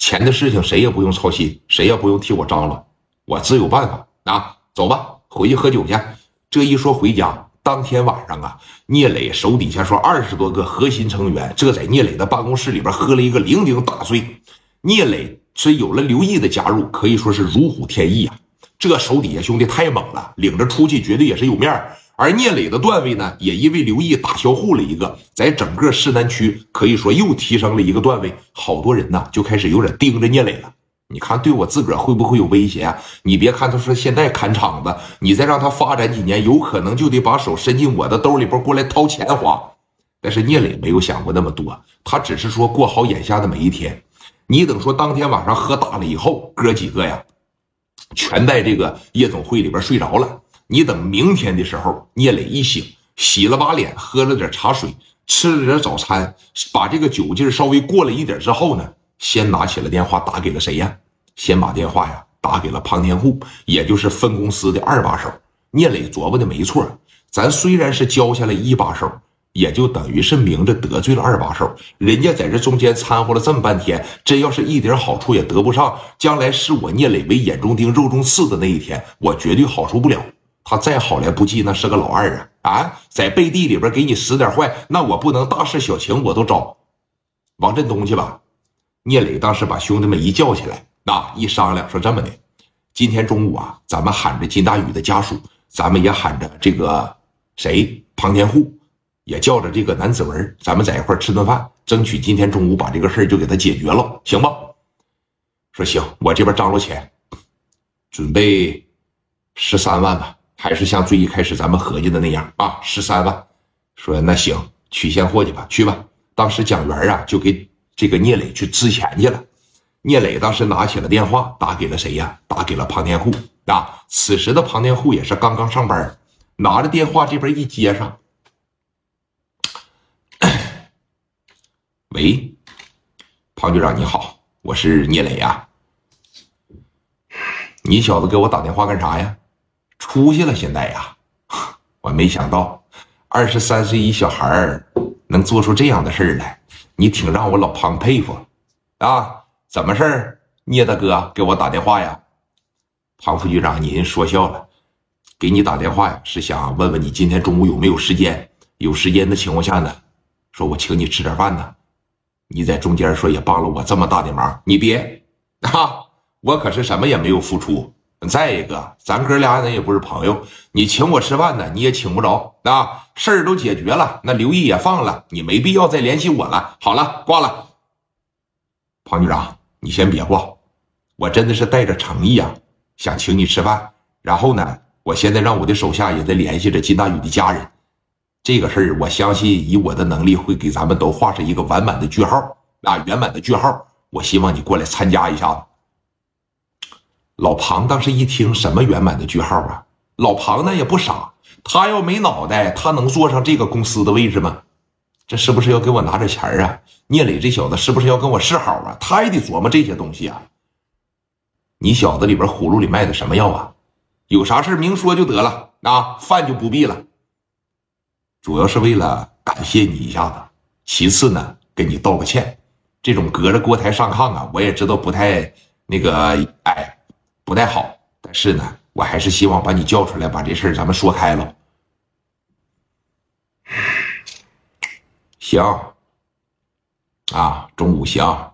钱的事情谁也不用操心，谁也不用替我张罗，我自有办法啊！走吧，回去喝酒去。这一说回家，当天晚上啊，聂磊手底下说二十多个核心成员，这在聂磊的办公室里边喝了一个酩酊大醉。聂磊是有了刘毅的加入，可以说是如虎添翼啊！这手底下兄弟太猛了，领着出去绝对也是有面儿。而聂磊的段位呢，也因为刘毅打销户了一个，在整个市南区可以说又提升了一个段位，好多人呢就开始有点盯着聂磊了。你看对我自个儿会不会有威胁啊？你别看他说现在看场子，你再让他发展几年，有可能就得把手伸进我的兜里边过来掏钱花。但是聂磊没有想过那么多，他只是说过好眼下的每一天。你等说当天晚上喝大了以后，哥几个呀，全在这个夜总会里边睡着了。你等明天的时候，聂磊一醒，洗了把脸，喝了点茶水，吃了点早餐，把这个酒劲稍微过了一点之后呢，先拿起了电话打给了谁呀？先把电话呀打给了庞天户，也就是分公司的二把手。聂磊琢磨的没错，咱虽然是交下了一把手，也就等于是明着得罪了二把手。人家在这中间掺和了这么半天，真要是一点好处也得不上，将来视我聂磊为眼中钉、肉中刺的那一天，我绝对好受不了。他再好来不济，那是个老二啊！啊，在背地里边给你使点坏，那我不能大事小情我都找。王振东去吧。聂磊当时把兄弟们一叫起来，那一商量说这么的，今天中午啊，咱们喊着金大宇的家属，咱们也喊着这个谁庞天户，也叫着这个南子文，咱们在一块吃顿饭，争取今天中午把这个事儿就给他解决了，行吧？说行，我这边张罗钱，准备十三万吧。还是像最一开始咱们合计的那样啊，十三万。说那行，取现货去吧，去吧。当时蒋元啊，就给这个聂磊去支钱去了。聂磊当时拿起了电话，打给了谁呀？打给了庞天户啊。此时的庞天户也是刚刚上班，拿着电话这边一接上，喂，庞局长你好，我是聂磊呀。你小子给我打电话干啥呀？出息了，现在呀，我没想到二十三岁一小孩儿能做出这样的事儿来，你挺让我老庞佩服啊！怎么事儿？聂大哥给我打电话呀？庞副局长，您说笑了，给你打电话呀，是想问问你今天中午有没有时间？有时间的情况下呢，说我请你吃点饭呢。你在中间说也帮了我这么大的忙，你别啊！我可是什么也没有付出。再一个，咱哥俩人也不是朋友，你请我吃饭呢，你也请不着啊。事儿都解决了，那刘毅也放了，你没必要再联系我了。好了，挂了。庞局长，你先别挂，我真的是带着诚意啊，想请你吃饭。然后呢，我现在让我的手下也在联系着金大宇的家人，这个事儿我相信以我的能力会给咱们都画上一个完满的句号啊，圆满的句号。我希望你过来参加一下子。老庞当时一听，什么圆满的句号啊？老庞那也不傻，他要没脑袋，他能坐上这个公司的位置吗？这是不是要给我拿点钱啊？聂磊这小子是不是要跟我示好啊？他也得琢磨这些东西啊。你小子里边葫芦里卖的什么药啊？有啥事明说就得了啊，饭就不必了。主要是为了感谢你一下子，其次呢，跟你道个歉。这种隔着锅台上炕啊，我也知道不太那个，哎。不太好，但是呢，我还是希望把你叫出来，把这事儿咱们说开了。行，啊，中午行。